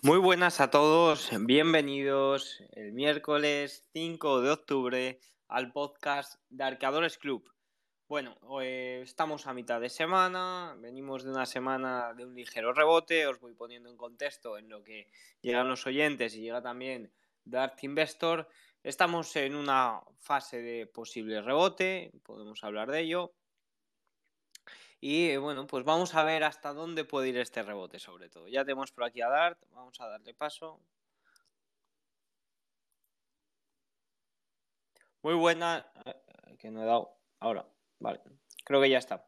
Muy buenas a todos, bienvenidos el miércoles 5 de octubre al podcast de Arcadores Club. Bueno, eh, estamos a mitad de semana, venimos de una semana de un ligero rebote, os voy poniendo en contexto en lo que llegan los oyentes y llega también Dart Investor. Estamos en una fase de posible rebote, podemos hablar de ello. Y bueno, pues vamos a ver hasta dónde puede ir este rebote, sobre todo. Ya tenemos por aquí a Dart, vamos a darle paso. Muy buena, eh, que no he dado ahora, vale, creo que ya está.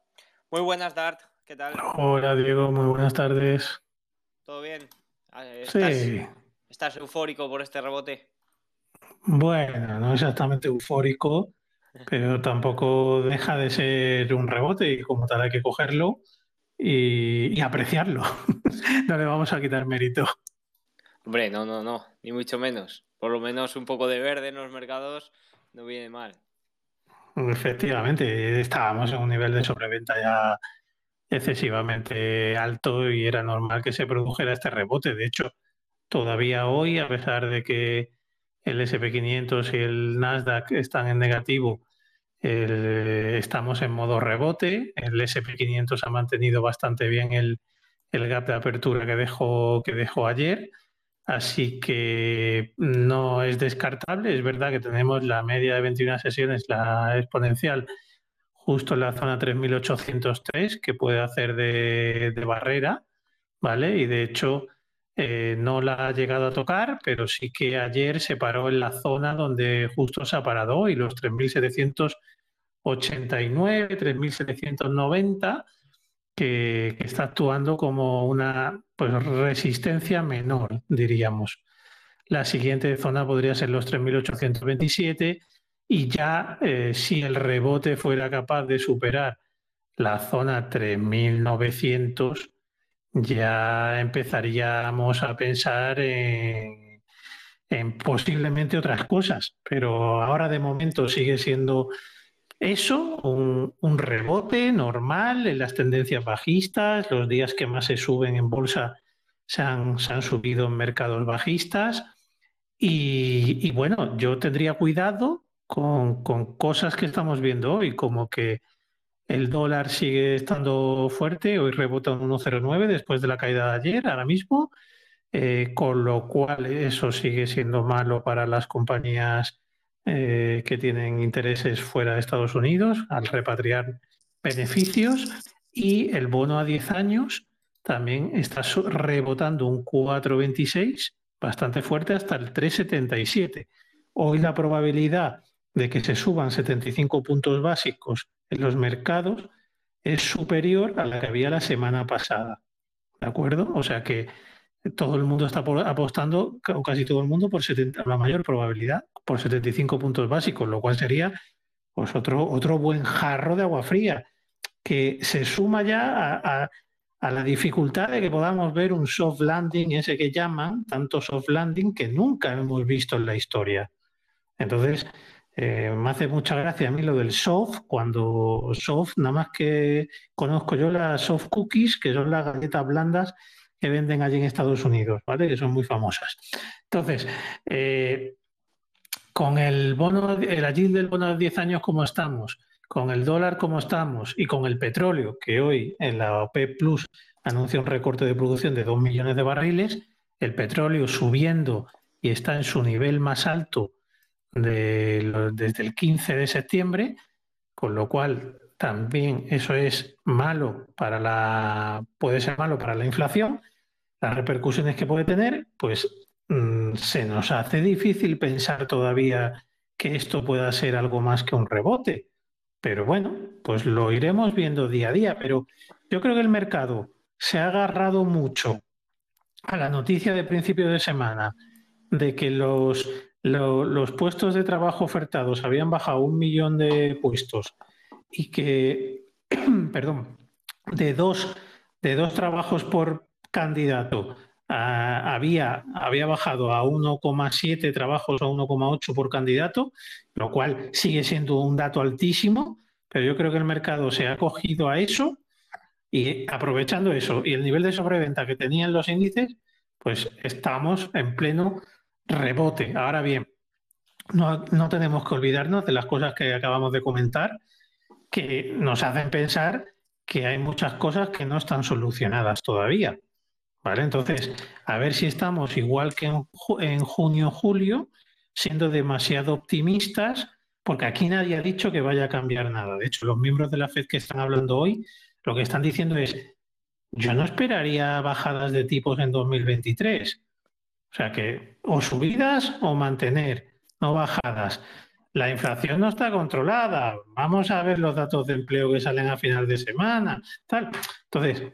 Muy buenas, Dart, ¿qué tal? Hola, Diego, muy buenas tardes. ¿Todo bien? Ah, sí. ¿Estás eufórico por este rebote? Bueno, no exactamente eufórico, pero tampoco deja de ser un rebote y como tal hay que cogerlo y, apreciarlo. no le vamos a quitar mérito. Hombre, no, no, no, ni mucho menos. Por lo menos un poco de verde en los mercados no viene mal. Efectivamente, estábamos en un nivel de sobreventa ya excesivamente alto y era normal que se produjera este rebote. De hecho, todavía hoy, a pesar de que el SP500 y el Nasdaq están en negativo, estamos en modo rebote. El SP500 ha mantenido bastante bien el, gap de apertura que dejó, que dejó ayer. Así que no es descartable. Es verdad que tenemos la media de 21 sesiones, la exponencial, justo en la zona 3803, que puede hacer de, de barrera, ¿vale? Y de hecho, eh, no la ha llegado a tocar, pero sí que ayer se paró en la zona donde justo se ha parado y los 3.789, 3.790, que, está actuando como una pues, resistencia menor, diríamos. La siguiente zona podría ser los 3.827 y ya eh, si el rebote fuera capaz de superar la zona 3.900, ya empezaríamos a pensar en, posiblemente otras cosas, pero ahora de momento sigue siendo eso, un, rebote normal en las tendencias bajistas, los días que más se suben en bolsa se han, subido en mercados bajistas. Y, bueno, yo tendría cuidado con, cosas que estamos viendo hoy, como que el dólar sigue estando fuerte, hoy rebota un 1,09 después de la caída de ayer, ahora mismo, eh, con lo cual eso sigue siendo malo para las compañías eh, que tienen intereses fuera de Estados Unidos al repatriar beneficios y el bono a 10 años también está rebotando un 4,26 bastante fuerte hasta el 3,77. Hoy la probabilidad de que se suban 75 puntos básicos en los mercados es superior a la que había la semana pasada. ¿De acuerdo? O sea que todo el mundo está apostando, o casi todo el mundo, por 70, la mayor probabilidad, por 75 puntos básicos, lo cual sería pues, otro, otro buen jarro de agua fría, que se suma ya a, a la dificultad de que podamos ver un soft landing, ese que llaman, tanto soft landing que nunca hemos visto en la historia. Entonces, eh, me hace mucha gracia a mí lo del soft, cuando soft, nada más que conozco yo las soft cookies, que son las galletas blandas que venden allí en Estados Unidos, ¿vale? Que son muy famosas. Entonces, eh, con el bono, el allí del bono de 10 años como estamos, con el dólar como estamos y con el petróleo, que hoy en la OPEP Plus anuncia un recorte de producción de 2 millones de barriles, el petróleo subiendo y está en su nivel más alto desde el 15 de septiembre, con lo cual también eso es malo para la, puede ser malo para la inflación, las repercusiones que puede tener, pues mm, se nos hace difícil pensar todavía que esto pueda ser algo más que un rebote. Pero bueno, pues lo iremos viendo día a día. Pero yo creo que el mercado se ha agarrado mucho a la noticia de principio de semana de que los los puestos de trabajo ofertados habían bajado un millón de puestos y que, perdón, de dos, de dos trabajos por candidato había, había bajado a 1,7 trabajos a 1,8 por candidato, lo cual sigue siendo un dato altísimo, pero yo creo que el mercado se ha cogido a eso y aprovechando eso y el nivel de sobreventa que tenían los índices, pues estamos en pleno rebote. Ahora bien, no, no tenemos que olvidarnos de las cosas que acabamos de comentar, que nos hacen pensar que hay muchas cosas que no están solucionadas todavía. ¿Vale? Entonces, a ver si estamos igual que en, en junio, julio, siendo demasiado optimistas, porque aquí nadie ha dicho que vaya a cambiar nada. De hecho, los miembros de la FED que están hablando hoy, lo que están diciendo es, yo no esperaría bajadas de tipos en 2023. O sea que o subidas o mantener, no bajadas. La inflación no está controlada. Vamos a ver los datos de empleo que salen a final de semana. Tal. Entonces,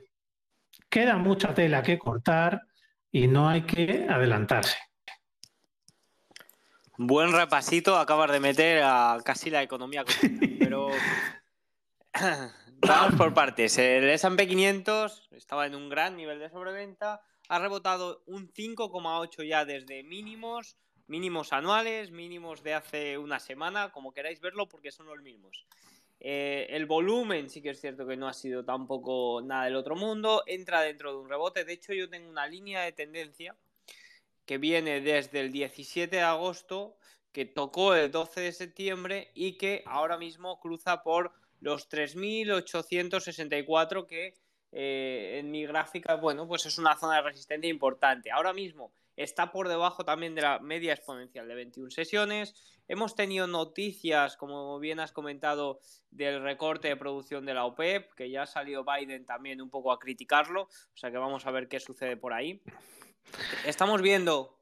queda mucha tela que cortar y no hay que adelantarse. Buen repasito acabas de meter a casi la economía pero vamos por partes. El S&P 500 estaba en un gran nivel de sobreventa, ha rebotado un 5,8 ya desde mínimos, mínimos anuales, mínimos de hace una semana, como queráis verlo porque son los mismos. Eh, el volumen sí que es cierto que no ha sido tampoco nada del otro mundo, entra dentro de un rebote, de hecho yo tengo una línea de tendencia que viene desde el 17 de agosto, que tocó el 12 de septiembre y que ahora mismo cruza por los 3.864 que eh, en mi gráfica, bueno, pues es una zona de resistencia importante. Ahora mismo está por debajo también de la media exponencial de 21 sesiones. Hemos tenido noticias, como bien has comentado, del recorte de producción de la OPEP, que ya ha salido Biden también un poco a criticarlo, o sea que vamos a ver qué sucede por ahí. Estamos viendo.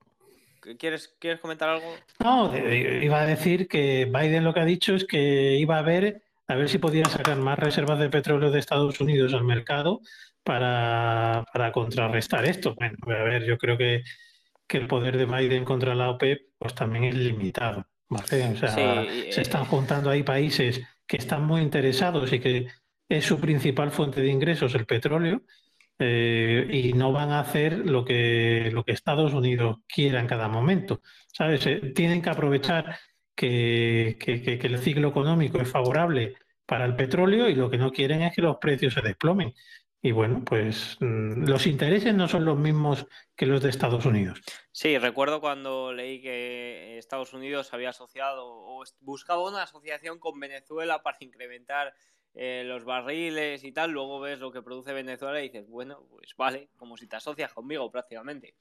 ¿Quieres, ¿Quieres comentar algo? No, iba a decir que Biden lo que ha dicho es que iba a ver a ver si podía sacar más reservas de petróleo de Estados Unidos al mercado para, contrarrestar esto. Bueno, a ver, yo creo que, el poder de Biden contra la OPEP pues también es limitado. O sea, se están eh, juntando ahí países que están muy interesados y que es su principal fuente de ingresos el petróleo eh, y no van a hacer lo que, lo que Estados Unidos quiera en cada momento. ¿Sabes? Eh, tienen que aprovechar que, el ciclo económico es favorable para el petróleo y lo que no quieren es que los precios se desplomen. Y bueno, pues mm, los intereses no son los mismos que los de Estados Unidos. Sí, recuerdo cuando leí que Estados Unidos había asociado o buscaba una asociación con Venezuela para incrementar eh, los barriles y tal, luego ves lo que produce Venezuela y dices, bueno, pues vale, como si te asocias conmigo prácticamente.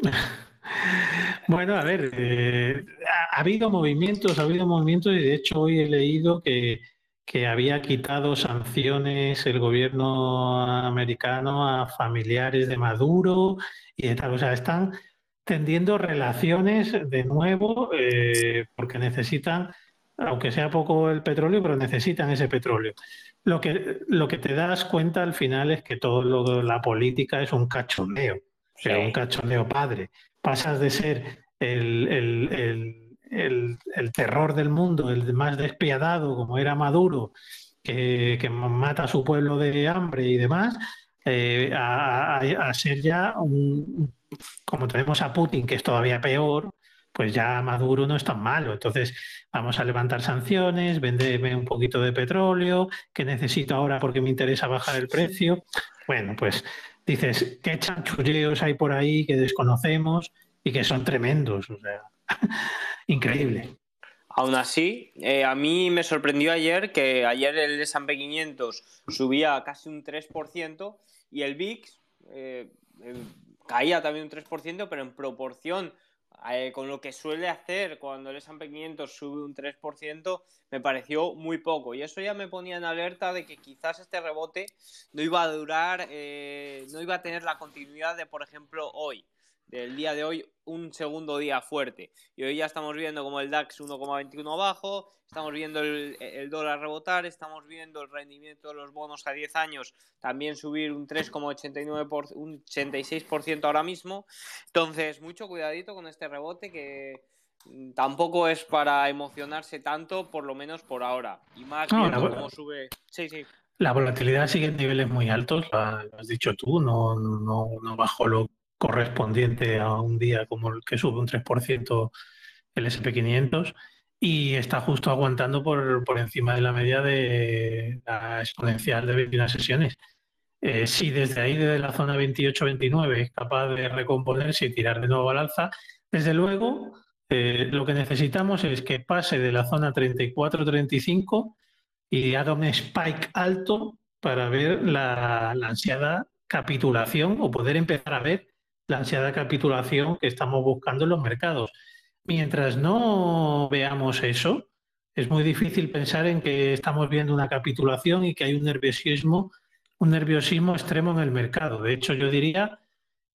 bueno, a ver, eh, ha, habido movimientos, ha habido movimientos y de hecho hoy he leído que, que había quitado sanciones el gobierno americano a familiares de Maduro y de tal, o sea, están tendiendo relaciones de nuevo eh, porque necesitan aunque sea poco el petróleo, pero necesitan ese petróleo. Lo que, lo que te das cuenta al final es que todo lo, la política es un cachondeo, o sea, un cachondeo padre. Pasas de ser el, terror del mundo, el más despiadado, como era Maduro, que, mata a su pueblo de hambre y demás, eh, a, a, ser ya un, como tenemos a Putin, que es todavía peor, pues ya Maduro no es tan malo. Entonces vamos a levantar sanciones, venderme un poquito de petróleo, que necesito ahora porque me interesa bajar el precio. Bueno, pues dices, qué chanchulleos hay por ahí que desconocemos y que son tremendos. O sea, increíble. Aún así, eh, a mí me sorprendió ayer que ayer el S&P 500 subía casi un 3% y el VIX eh, eh, caía también un 3%, pero en proporción eh, con lo que suele hacer cuando el S&P 500 sube un 3%, me pareció muy poco. Y eso ya me ponía en alerta de que quizás este rebote no iba a durar, eh, no iba a tener la continuidad de, por ejemplo, hoy del día de hoy un segundo día fuerte. Y hoy ya estamos viendo como el DAX 1,21 abajo, estamos viendo el, dólar rebotar, estamos viendo el rendimiento de los bonos a 10 años también subir un 3,89%, un 86% ahora mismo. Entonces, mucho cuidadito con este rebote que mm, tampoco es para emocionarse tanto, por lo menos por ahora. Y más cómo sube. Sí, sí. La volatilidad sigue en niveles muy altos, lo has dicho tú, no, no, no bajo lo correspondiente a un día como el que sube un 3% el SP500 y está justo aguantando por, por, encima de la media de la exponencial de 21 sesiones. eh, si desde ahí, desde la zona 28-29, es capaz de recomponerse y tirar de nuevo al alza, desde luego eh, lo que necesitamos es que pase de la zona 34-35 y haga un spike alto para ver la, la ansiada capitulación o poder empezar a ver la ansiada capitulación que estamos buscando en los mercados. Mientras no veamos eso, es muy difícil pensar en que estamos viendo una capitulación y que hay un nerviosismo, un nerviosismo extremo en el mercado. De hecho, yo diría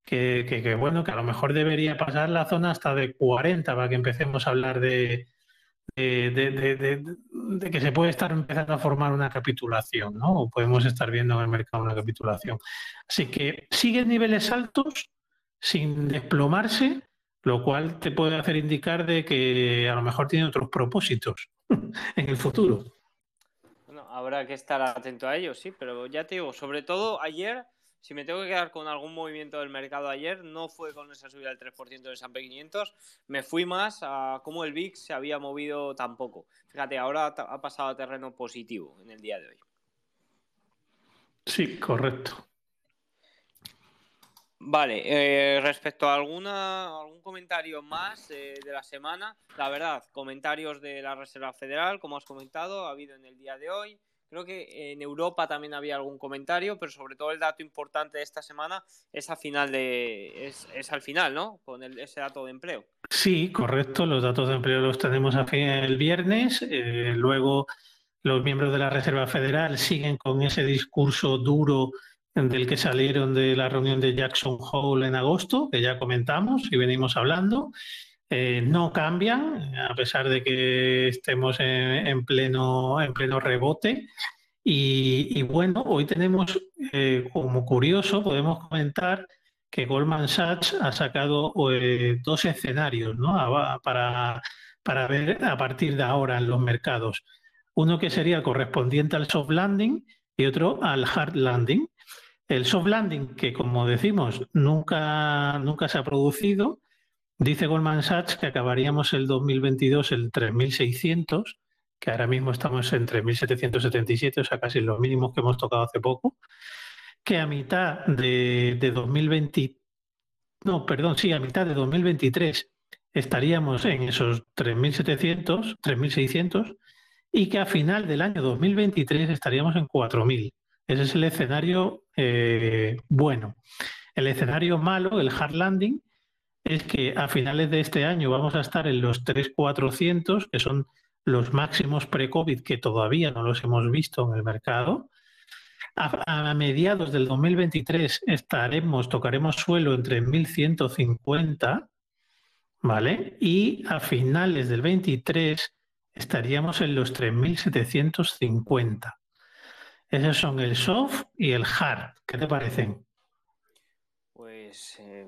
que, bueno, que a lo mejor debería pasar la zona hasta de 40 para que empecemos a hablar de, de, que se puede estar empezando a formar una capitulación, ¿no? O podemos estar viendo en el mercado una capitulación. Así que sigue niveles altos sin desplomarse, lo cual te puede hacer indicar de que a lo mejor tiene otros propósitos en el futuro. Bueno, habrá que estar atento a ello, sí, pero ya te digo, sobre todo ayer si me tengo que quedar con algún movimiento del mercado ayer, no fue con esa subida del 3% del S&P 500, me fui más a cómo el VIX se había movido tampoco. Fíjate, ahora ha pasado a terreno positivo en el día de hoy. Sí, correcto. Vale, eh, respecto a alguna, algún comentario más eh, de la semana, la verdad, comentarios de la Reserva Federal, como has comentado, ha habido en el día de hoy. Creo que en Europa también había algún comentario, pero sobre todo el dato importante de esta semana es, a final de, es, al final, ¿no? Con ese dato de empleo. Sí, correcto. Los datos de empleo los tenemos a fin el viernes. Eh, luego los miembros de la Reserva Federal siguen con ese discurso duro del que salieron de la reunión de Jackson Hole en agosto, que ya comentamos y venimos hablando. Eh, no cambian, a pesar de que estemos en, pleno, en pleno rebote. Y, bueno, hoy tenemos, eh, como curioso, podemos comentar que Goldman Sachs ha sacado eh, dos escenarios para, para ver a partir de ahora en los mercados. Uno que sería correspondiente al soft landing y otro al hard landing. El soft landing, que como decimos, nunca, nunca se ha producido, Dice Goldman Sachs que acabaríamos el 2022 en 3.600, que ahora mismo estamos en 3.777, o sea, casi los mínimos que hemos tocado hace poco, que a mitad de, de 2020, no, perdón, sí, a mitad de 2023 estaríamos en esos 3.700, 3.600 y que a final del año 2023 estaríamos en 4.000. Ese es el escenario eh, bueno. El escenario malo, el hard landing, es que a finales de este año vamos a estar en los 3.400, que son los máximos pre-COVID que todavía no los hemos visto en el mercado. A, mediados del 2023 estaremos, tocaremos suelo entre 1.150, ¿vale? Y a finales del 23 estaríamos en los 3.750. Esos son el soft y el hard. ¿Qué te parecen? Pues eh,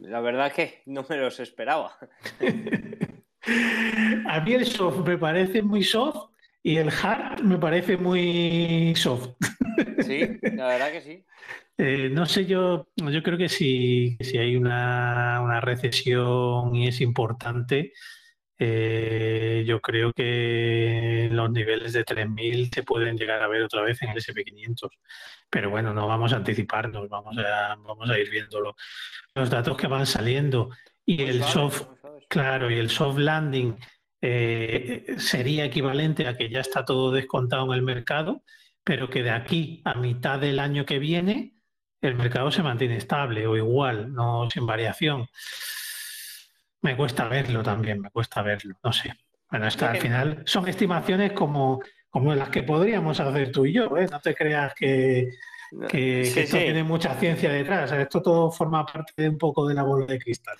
la verdad que no me los esperaba. A mí el soft me parece muy soft y el hard me parece muy soft. Sí, la verdad que sí. Eh, no sé, yo, yo creo que si, si hay una, una, recesión y es importante, eh, yo creo que los niveles de 3.000 se pueden llegar a ver otra vez en el SP500. Pero bueno, no vamos a anticiparnos, vamos a, vamos a ir viéndolo. Los datos que van saliendo y el soft, claro, y el soft landing eh, sería equivalente a que ya está todo descontado en el mercado, pero que de aquí a mitad del año que viene el mercado se mantiene estable o igual, no sin variación. Me cuesta verlo también, me cuesta verlo, no sé. Bueno, está, al final son estimaciones como, como las que podríamos hacer tú y yo, ¿eh? No te creas que, esto tiene mucha ciencia detrás. Esto todo forma parte de un poco de la bola de cristal.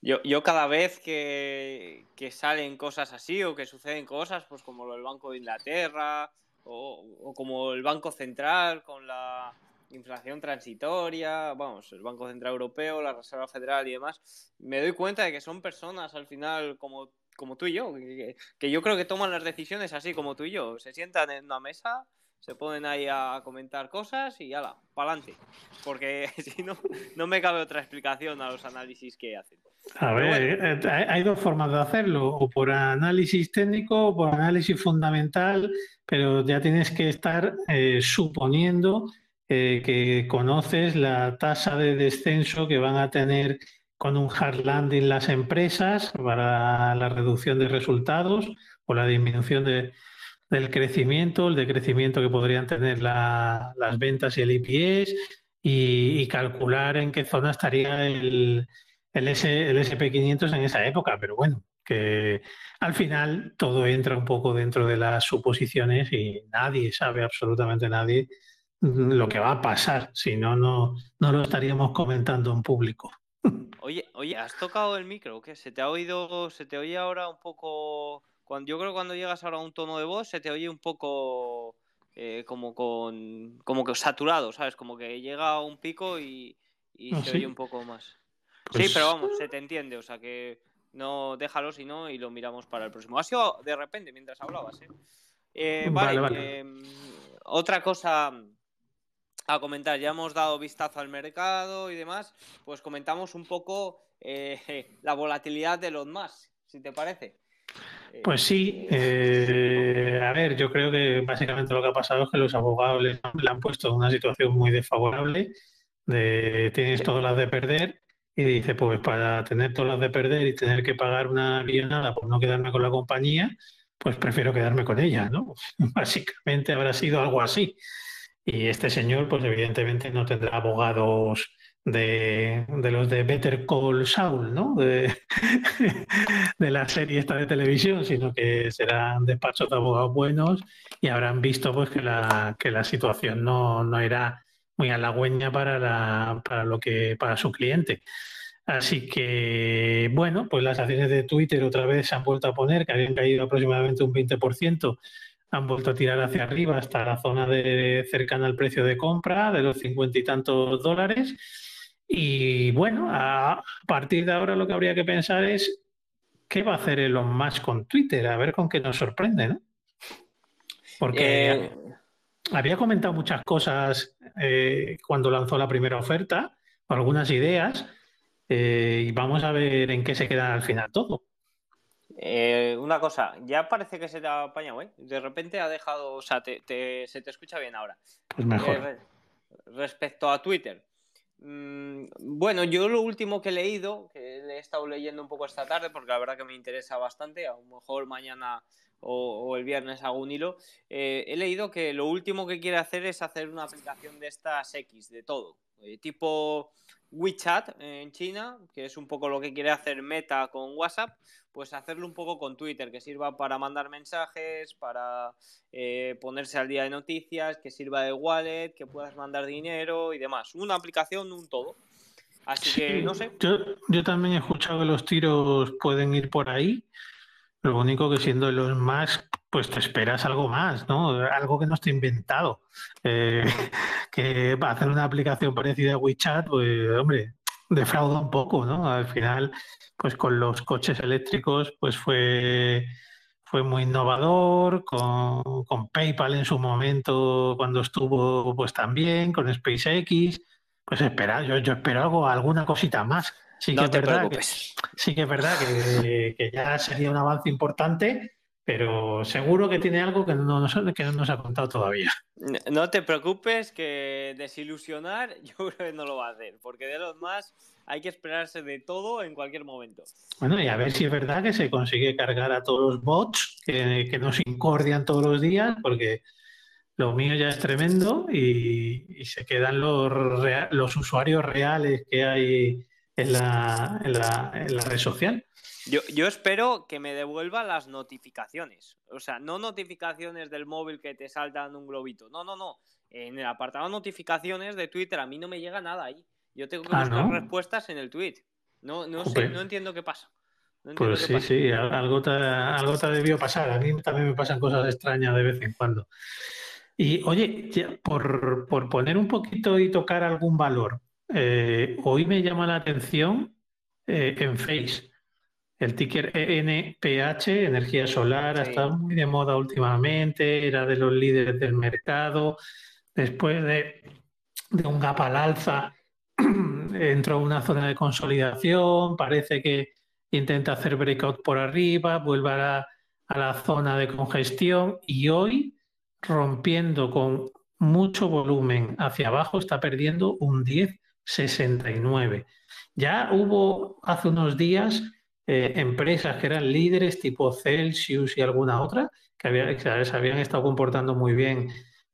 Yo, yo cada vez que, que, salen cosas así o que suceden cosas, pues como el Banco de Inglaterra o, o como el Banco Central con la inflación transitoria, vamos, el Banco Central Europeo, la Reserva Federal y demás, me doy cuenta de que son personas al final como, como tú y yo, que, yo creo que toman las decisiones así como tú y yo, se sientan en una mesa, se ponen ahí a comentar cosas y ala, para adelante, porque si no, no me cabe otra explicación a los análisis que hacen. A ver, eh, hay dos formas de hacerlo, o por análisis técnico o por análisis fundamental, pero ya tienes que estar eh, suponiendo eh, que conoces la tasa de descenso que van a tener con un hard landing las empresas para la reducción de resultados o la disminución del crecimiento, el decrecimiento que podrían tener las ventas y el IPS y, calcular en qué zona estaría el, el SP500 en esa época. Pero bueno, que al final todo entra un poco dentro de las suposiciones y nadie sabe, absolutamente nadie, lo que va a pasar. Si no, no, no lo estaríamos comentando en público. Oye, oye, ¿has tocado el micro? ¿Qué? ¿Se te ha oído, se te oye ahora un poco... Cuando, yo creo que cuando llegas ahora a un tono de voz se te oye un poco eh, como con como que saturado, ¿sabes? Como que llega a un pico y, y ¿Ah, se oye un poco más. Sí, pues pero vamos, se te entiende, o sea que no déjalo si no y lo miramos para el próximo. Ha sido de repente mientras hablabas, ¿eh? eh vale, em, otra cosa a comentar, ya hemos dado vistazo al mercado y demás, pues comentamos un poco eh, la volatilidad de los más, si te parece. Pues sí, eh, a ver, yo creo que básicamente lo que ha pasado es que los abogados le, han puesto en una situación muy desfavorable, de tienes todas las de perder, y dice, pues para tener todas las de perder y tener que pagar una millonada por no quedarme con la compañía, pues prefiero quedarme con ella, ¿no? Básicamente habrá sido algo así. Y este señor, pues evidentemente no tendrá abogados de, los de Better Call Saul, ¿no? De, la serie esta de televisión, sino que serán despachos de abogados buenos y habrán visto pues que la, que la situación no, no era muy halagüeña para, la, para, lo que, para su cliente. Así que, bueno, pues las acciones de Twitter otra vez se han vuelto a poner, que habían caído aproximadamente un 20%, han vuelto a tirar hacia arriba hasta la zona de cercana al precio de compra de los cincuenta y tantos dólares. Y bueno, a partir de ahora lo que habría que pensar es qué va a hacer Elon Musk con Twitter, a ver con qué nos sorprende, ¿no? Porque eh, había comentado muchas cosas eh, cuando lanzó la primera oferta, algunas ideas, eh, y vamos a ver en qué se queda al final todo. Eh, una cosa, ya parece que se te ha apañado, ¿eh? De repente ha dejado, o sea, se te escucha bien ahora. Pues mejor. Eh, respecto a Twitter. Mm, bueno, yo lo último que he leído, que he estado leyendo un poco esta tarde, porque la verdad que me interesa bastante, a lo mejor mañana o, el viernes hago un hilo, eh, he leído que lo último que quiere hacer es hacer una aplicación de estas X, de todo, tipo WeChat en China, que es un poco lo que quiere hacer Meta con WhatsApp, pues hacerlo un poco con Twitter, que sirva para mandar mensajes, para eh, ponerse al día de noticias, que sirva de wallet, que puedas mandar dinero y demás. Una aplicación, un todo. Así que no sé. Yo, yo también he escuchado que los tiros pueden ir por ahí. Lo único que siendo los más, pues te esperas algo más, ¿no? Algo que no esté inventado. Eh, que va a hacer una aplicación parecida a WeChat, pues, hombre, defrauda un poco, ¿no? Al final, pues con los coches eléctricos, pues fue, fue muy innovador, con, PayPal en su momento, cuando estuvo, pues también, con SpaceX, pues espera, yo, yo espero algo, alguna cosita más. Sí que, es verdad que, sí que es verdad que, ya sería un avance importante, pero seguro que tiene algo que no, que no nos ha contado todavía. No te preocupes, que desilusionar yo creo que no lo va a hacer, porque de los más hay que esperarse de todo en cualquier momento. Bueno, y a ver si es verdad que se consigue cargar a todos los bots que, que nos incordian todos los días, porque lo mío ya es tremendo y, se quedan los, los usuarios reales que hay en la, en la, en la red social. Yo, yo, espero que me devuelva las notificaciones. O sea, no notificaciones del móvil que te saltan un globito. No, no, no. En el apartado notificaciones de Twitter a mí no me llega nada ahí. Yo tengo que ah, buscar respuestas en el tweet. No, no sé, no entiendo qué pasa. pues sí, sí, algo te, algo te debió pasar. A mí también me pasan cosas extrañas de vez en cuando. Y oye, por, por poner un poquito y tocar algún valor, eh, hoy me llama la atención eh, en Face. El ticker ENPH, energía solar, ha estado muy de moda últimamente, era de los líderes del mercado. Después de, un gap al alza, entró una zona de consolidación, parece que intenta hacer breakout por arriba, vuelve a la zona de congestión y hoy rompiendo con mucho volumen hacia abajo, está perdiendo un 10,69. Ya hubo hace unos días eh, empresas que eran líderes tipo Celsius y alguna otra que se habían estado comportando muy bien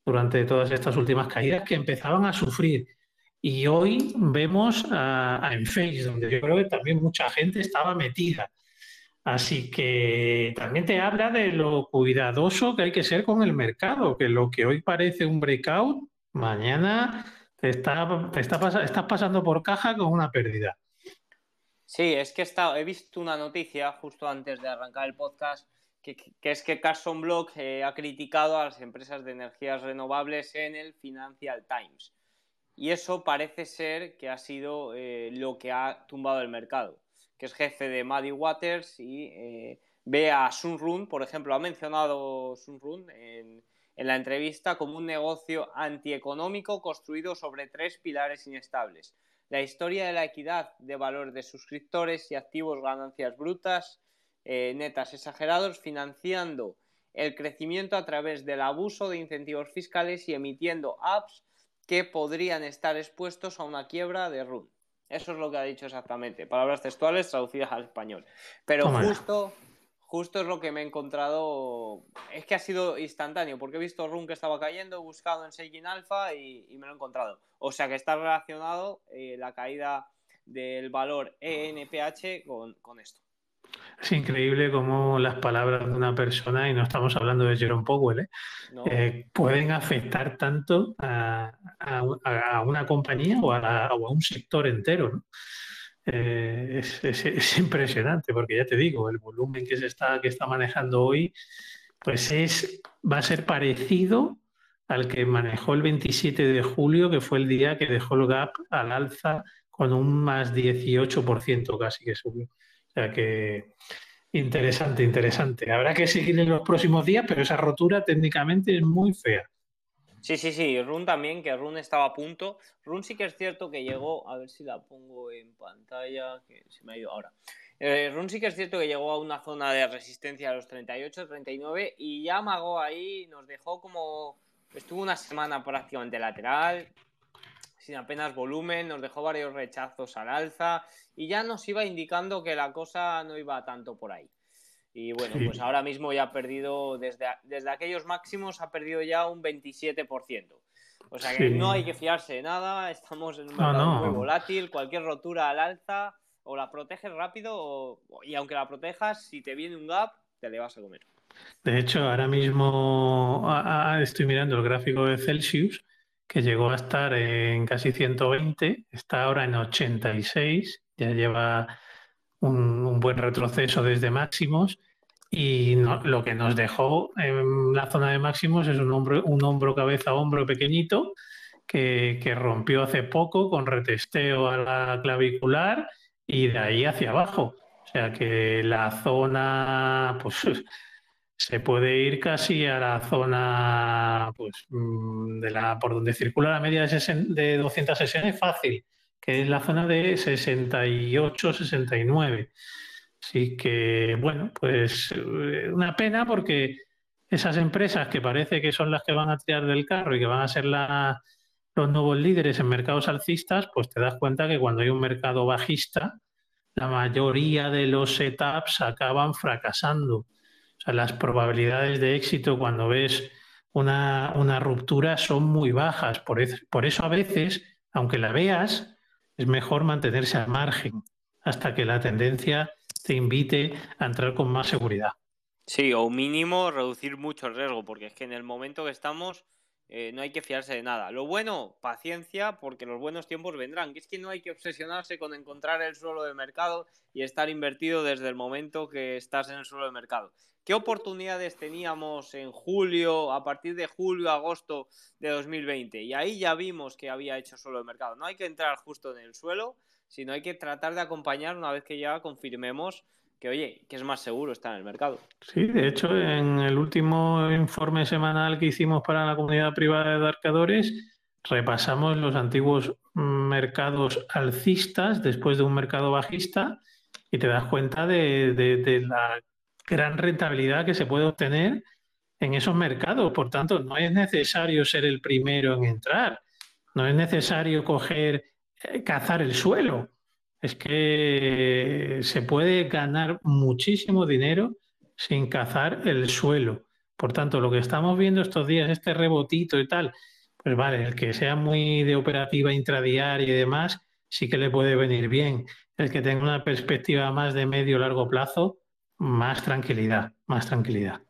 durante todas estas últimas caídas que empezaban a sufrir. Y hoy vemos a, a Enphase, donde yo creo que también mucha gente estaba metida. Así que también te habla de lo cuidadoso que hay que ser con el mercado, que lo que hoy parece un breakout, mañana está, está estás pasando por caja con una pérdida. Sí, es que he visto una noticia justo antes de arrancar el podcast que, es que Carson Block eh, ha criticado a las empresas de energías renovables en el Financial Times. Y eso parece ser que ha sido eh, lo que ha tumbado el mercado, que es jefe de Muddy Waters y eh, ve a Sunrun, por ejemplo, ha mencionado Sunrun en, en la entrevista como un negocio antieconómico construido sobre tres pilares inestables. La historia de la equidad de valor de suscriptores y activos ganancias brutas, eh, netas exagerados, financiando el crecimiento a través del abuso de incentivos fiscales y emitiendo apps que podrían estar expuestos a una quiebra de RUN. Eso es lo que ha dicho exactamente, palabras textuales traducidas al español. Pero justo, justo es lo que me he encontrado. Es que ha sido instantáneo, porque he visto RUN que estaba cayendo, he buscado en Seijin Alpha y, me lo he encontrado. O sea que está relacionado eh, la caída del valor ENPH con esto. Es increíble cómo las palabras de una persona, y no estamos hablando de Jerome Powell, ¿eh? Eh, pueden afectar tanto a, una compañía o a, un sector entero. Eh, es, impresionante, porque ya te digo, el volumen que se está, que está manejando hoy, pues es, va a ser parecido al que manejó el 27 de julio, que fue el día que dejó el gap al alza con un más 18% casi que subió. O sea que interesante, interesante. Habrá que seguir en los próximos días, pero esa rotura técnicamente es muy fea. Sí, sí, sí, Run también, que Run estaba a punto. Run sí que es cierto que llegó, a ver si la pongo en pantalla, que se me ha ido ahora. Eh, Run sí que es cierto que llegó a una zona de resistencia a los 38, 39 y ya amagó ahí, nos dejó como... Estuvo una semana prácticamente lateral, sin apenas volumen, nos dejó varios rechazos al alza y ya nos iba indicando que la cosa no iba tanto por ahí. Y bueno, pues ahora mismo ya ha perdido, desde, desde aquellos máximos ha perdido ya un 27%. O sea que no hay que fiarse de nada, estamos en un mercado muy volátil, cualquier rotura al alza o la proteges rápido y aunque la protejas, si te viene un gap, te le vas a comer. De hecho, ahora mismo estoy mirando el gráfico de Celsius que llegó a estar en casi 120, está ahora en 86, ya lleva un, buen retroceso desde máximos y lo que nos dejó en la zona de máximos es un hombro, un hombro cabeza hombro pequeñito que, que rompió hace poco con retesteo a la clavicular y de ahí hacia abajo. O sea que la zona, pues se puede ir casi a la zona pues, mm, de la, por donde circula la media de, de 200 sesiones fácil, que es la zona de 68-69. Así que, bueno, pues eh, una pena porque esas empresas que parece que son las que van a tirar del carro y que van a ser los nuevos líderes en mercados alcistas, pues te das cuenta que cuando hay un mercado bajista, la mayoría de los setups acaban fracasando. O sea, las probabilidades de éxito cuando ves una, ruptura son muy bajas. Por, por eso a veces, aunque la veas, es mejor mantenerse al margen hasta que la tendencia te invite a entrar con más seguridad. Sí, o mínimo reducir mucho el riesgo, porque es que en el momento que estamos eh, no hay que fiarse de nada. Lo bueno, paciencia, porque los buenos tiempos vendrán. Que es que no hay que obsesionarse con encontrar el suelo de mercado y estar invertido desde el momento que estás en el suelo de mercado. ¿Qué oportunidades teníamos en julio, a partir de julio, agosto de 2020? Y ahí ya vimos que había hecho suelo de mercado. No hay que entrar justo en el suelo, sino hay que tratar de acompañar una vez que ya confirmemos que oye, que es más seguro estar en el mercado. Sí, de hecho, en el último informe semanal que hicimos para la comunidad privada de arcadores, repasamos los antiguos mercados alcistas después de un mercado bajista y te das cuenta de, la gran rentabilidad que se puede obtener en esos mercados. Por tanto, no es necesario ser el primero en entrar. No es necesario coger, eh, cazar el suelo. Es que se puede ganar muchísimo dinero sin cazar el suelo. Por tanto, lo que estamos viendo estos días, este rebotito y tal, pues vale, el que sea muy de operativa intradiaria y demás, sí que le puede venir bien. El que tenga una perspectiva más de medio largo plazo, más tranquilidad, más tranquilidad.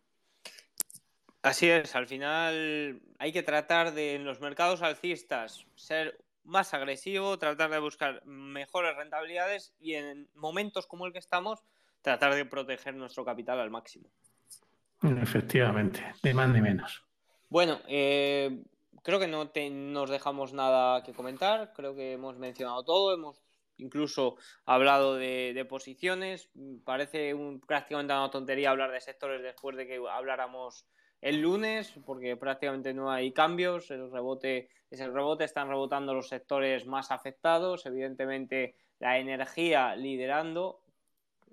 Así es, al final hay que tratar de en los mercados alcistas ser más agresivo, tratar de buscar mejores rentabilidades y en momentos como el que estamos, tratar de proteger nuestro capital al máximo. Efectivamente, de más ni menos. Bueno, eh, creo que no nos dejamos nada que comentar, creo que hemos mencionado todo, hemos incluso hablado de, posiciones, parece un, prácticamente una tontería hablar de sectores después de que habláramos el lunes, porque prácticamente no hay cambios, el rebote es el rebote, están rebotando los sectores más afectados, evidentemente la energía liderando,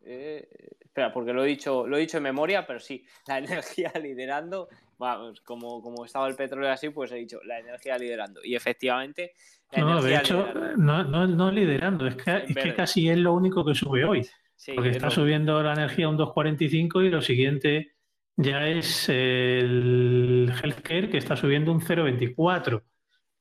eh, espera, porque lo he dicho, lo he dicho en memoria, pero sí, la energía liderando, vamos, como, como estaba el petróleo así, pues he dicho la energía liderando. Y efectivamente. No, de hecho, no, no, liderando, es que, es que casi es lo único que sube hoy. porque está subiendo la energía un 2,45 y lo siguiente ya es el healthcare que está subiendo un 0,24.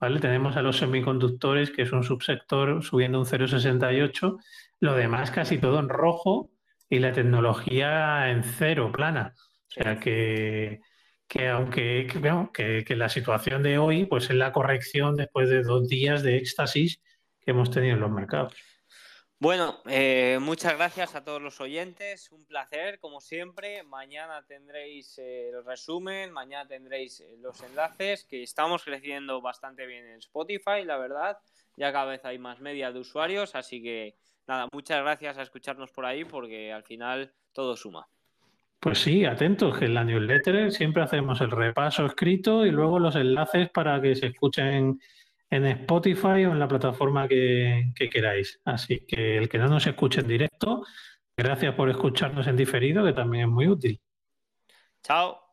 ¿vale? Tenemos a los semiconductores, que es un subsector, subiendo un 0,68. Lo demás casi todo en rojo y la tecnología en cero, plana. O sea que, que aunque que, que, la situación de hoy pues es la corrección después de dos días de éxtasis que hemos tenido en los mercados. Bueno, eh, muchas gracias a todos los oyentes, un placer como siempre. Mañana tendréis eh, el resumen, mañana tendréis eh, los enlaces, que estamos creciendo bastante bien en Spotify, la verdad. Ya cada vez hay más media de usuarios, así que nada, muchas gracias a escucharnos por ahí porque al final todo suma. Pues sí, atentos, que en la newsletter siempre hacemos el repaso escrito y luego los enlaces para que se escuchen en Spotify o en la plataforma que, queráis. Así que el que no nos escuche en directo, gracias por escucharnos en diferido, que también es muy útil. Chao.